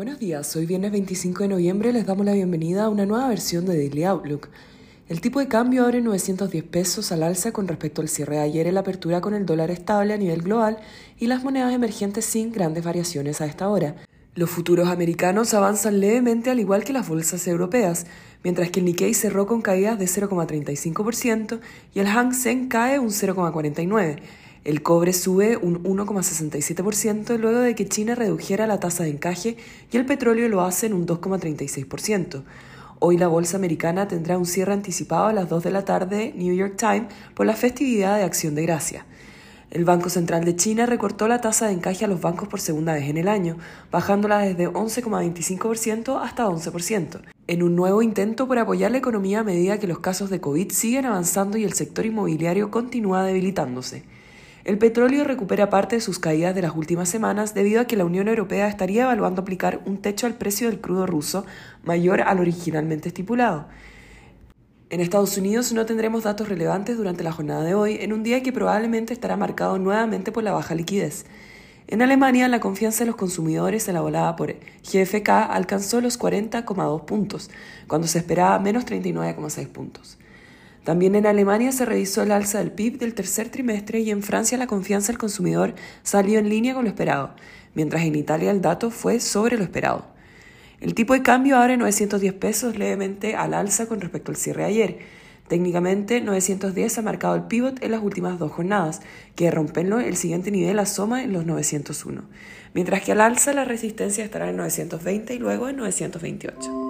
Buenos días, hoy viernes 25 de noviembre les damos la bienvenida a una nueva versión de Daily Outlook. El tipo de cambio abre 910 pesos al alza con respecto al cierre de ayer en la apertura con el dólar estable a nivel global y las monedas emergentes sin grandes variaciones a esta hora. Los futuros americanos avanzan levemente al igual que las bolsas europeas, mientras que el Nikkei cerró con caídas de 0,35% y el Hang Seng cae un 0,49%. El cobre sube un 1,67% luego de que China redujera la tasa de encaje y el petróleo lo hace en un 2,36%. Hoy la bolsa americana tendrá un cierre anticipado a las 2 de la tarde New York Times por la festividad de Acción de Gracia. El Banco Central de China recortó la tasa de encaje a los bancos por segunda vez en el año, bajándola desde 11,25% hasta 11%, en un nuevo intento por apoyar la economía a medida que los casos de COVID siguen avanzando y el sector inmobiliario continúa debilitándose. El petróleo recupera parte de sus caídas de las últimas semanas debido a que la Unión Europea estaría evaluando aplicar un techo al precio del crudo ruso mayor al originalmente estipulado. En Estados Unidos no tendremos datos relevantes durante la jornada de hoy, en un día que probablemente estará marcado nuevamente por la baja liquidez. En Alemania, la confianza de los consumidores elaborada por GFK alcanzó los 40,2 puntos, cuando se esperaba menos 39,6 puntos. También en Alemania se revisó el alza del PIB del tercer trimestre y en Francia la confianza del consumidor salió en línea con lo esperado, mientras en Italia el dato fue sobre lo esperado. El tipo de cambio abre 910 pesos levemente al alza con respecto al cierre ayer. Técnicamente, 910 ha marcado el pivot en las últimas dos jornadas, que rompenlo el siguiente nivel asoma en los 901, mientras que al alza la resistencia estará en 920 y luego en 928.